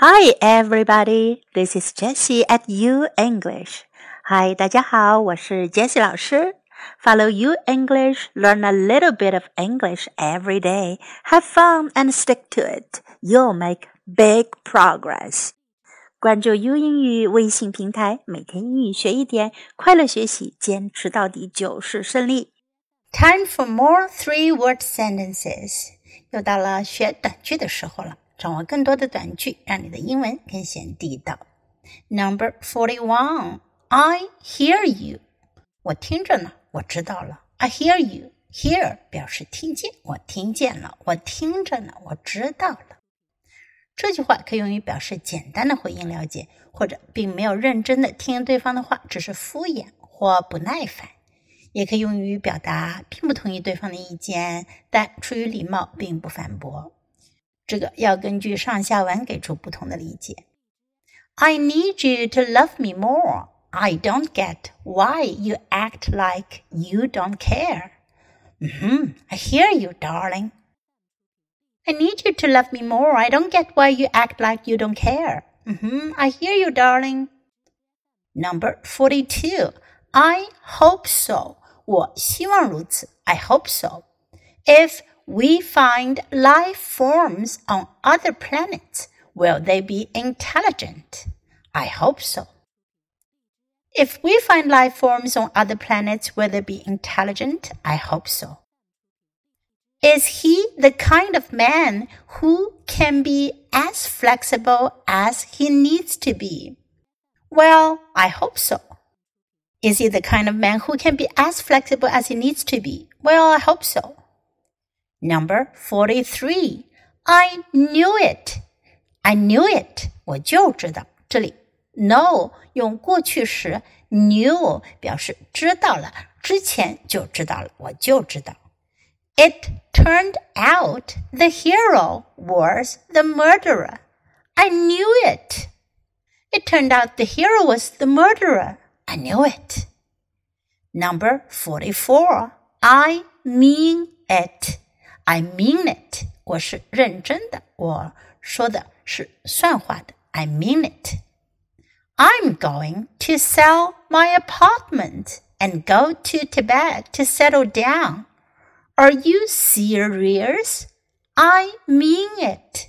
Hi, everybody. This is Jessie at U English. Hi, 大家好，我是 Jessie 老师。Follow U English, learn a little bit of English every day. Have fun and stick to it. You'll make big progress. 关注 U 英语微信平台，每天英语学一点，快乐学习，坚持到底就是胜利。Time for more three-word sentences. 又到了学短句的时候了。 掌握更多的短句，让你的英文更显地道。Number forty-one, I hear you。我听着呢，我知道了。I hear you. Hear 表示听见，我听见了，我听着呢，我知道了。这句话可以用于表示简单的回应了解，或者并没有认真的听对方的话，只是敷衍或不耐烦。也可以用于表达并不同意对方的意见，但出于礼貌并不反驳。这个要根据上下文给出不同的理解。I need you to love me more. I don't get why you act like you don't care. Mm-hmm. I hear you, darling. I need you to love me more. I don't get why you act like you don't care. Mm-hmm. I hear you, darling. Number 42. I hope so. 我希望如此. I hope so. If we find life forms on other planets, will they be intelligent? I hope so. If we find life forms on other planets, will they be intelligent? I hope so. Is he the kind of man who can be as flexible as he needs to be? Well, I hope so. Is he the kind of man who can be as flexible as he needs to be? Well, I hope so. Number 43. I knew it. I knew it. 我就知道。这里 know 用过去时 knew 表示知道了，之前就知道了，我就知道。It turned out the hero was the murderer. I knew it. It turned out the hero was the murderer. I knew it. Number 44. I mean it. I mean it，我是认真的，我说的是算话的。I mean it. I'm going to sell my apartment and go to Tibet to settle down. Are you serious? I mean it.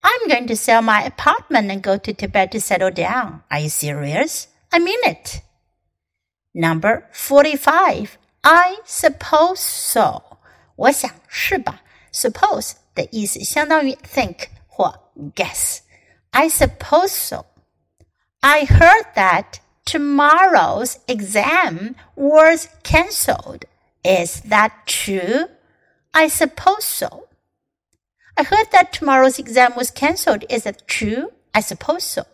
I'm going to sell my apartment and go to Tibet to settle down. Are you serious? I mean it. Number 45. I suppose so. 我想是吧？Suppose 的意思相当于 think 或 guess。I suppose so. I heard that tomorrow's exam was cancelled. Is that true? I suppose so. I heard that tomorrow's exam was cancelled. Is that true? I suppose so.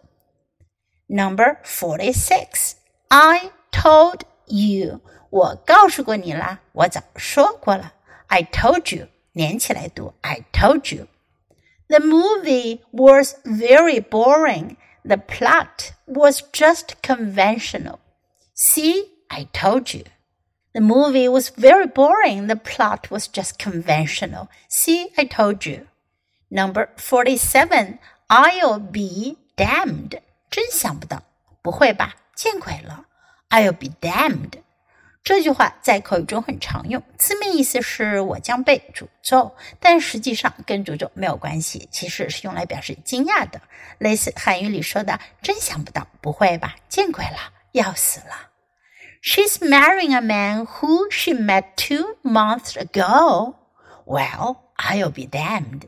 Number 46. I told you. 我告诉过你啦，我早说过了。 I told you. 连起来读，I told you. The movie was very boring. The plot was just conventional. See, I told you. The movie was very boring. The plot was just conventional. See, I told you. Number 47. I'll be damned. 真想不到，不会吧？见鬼了！I'll be damned. 这句话在口语中很常用，字面意思是我将被诅咒，但实际上跟诅咒没有关系，其实是用来表示惊讶的，类似汉语里说的“真想不到”，不会吧？见鬼了，要死了！She's marrying a man who she met two months ago. Well, I'll be damned.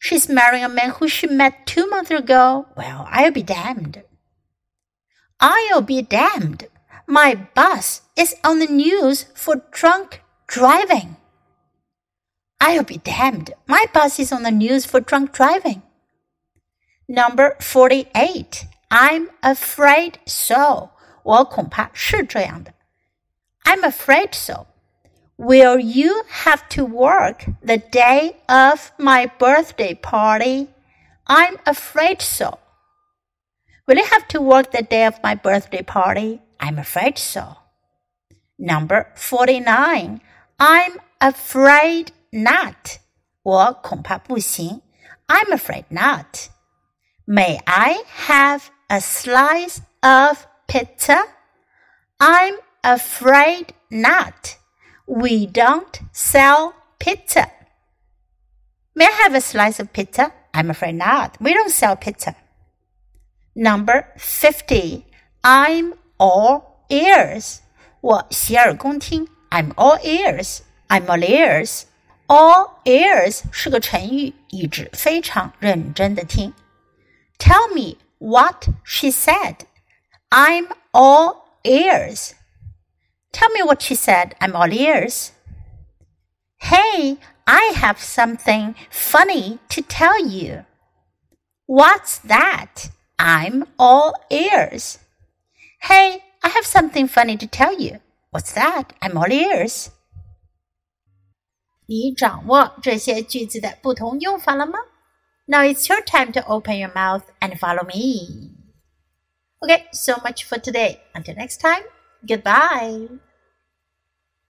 She's marrying a man who she met two months ago. Well, I'll be damned. I'll be damned. My bus is on the news for drunk driving. I'll be damned. My bus is on the news for drunk driving. Number 48. I'm afraid so. 我恐怕是这样的。I'm afraid so. Will you have to work the day of my birthday party? I'm afraid so. Will you have to work the day of my birthday party? I'm afraid so. Number 49. I'm afraid not. 我恐怕不行。 I'm afraid not. May I have a slice of pizza? I'm afraid not. We don't sell pizza. May I have a slice of pizza? I'm afraid not. We don't sell pizza. Number 50. I'm all ears. 我洗耳恭听. I'm all ears. I'm all ears. All ears 是个成语，意指非常认真的听。Tell me what she said. I'm all ears. Tell me what she said. I'm all ears. Hey, I have something funny to tell you. What's that? I'm all ears. Hey, I have something funny to tell you. What's that? I'm all ears. 你掌握这些句子的不同用法了吗？Now it's your time to open your mouth and follow me. Okay, so much for today. Until next time, goodbye.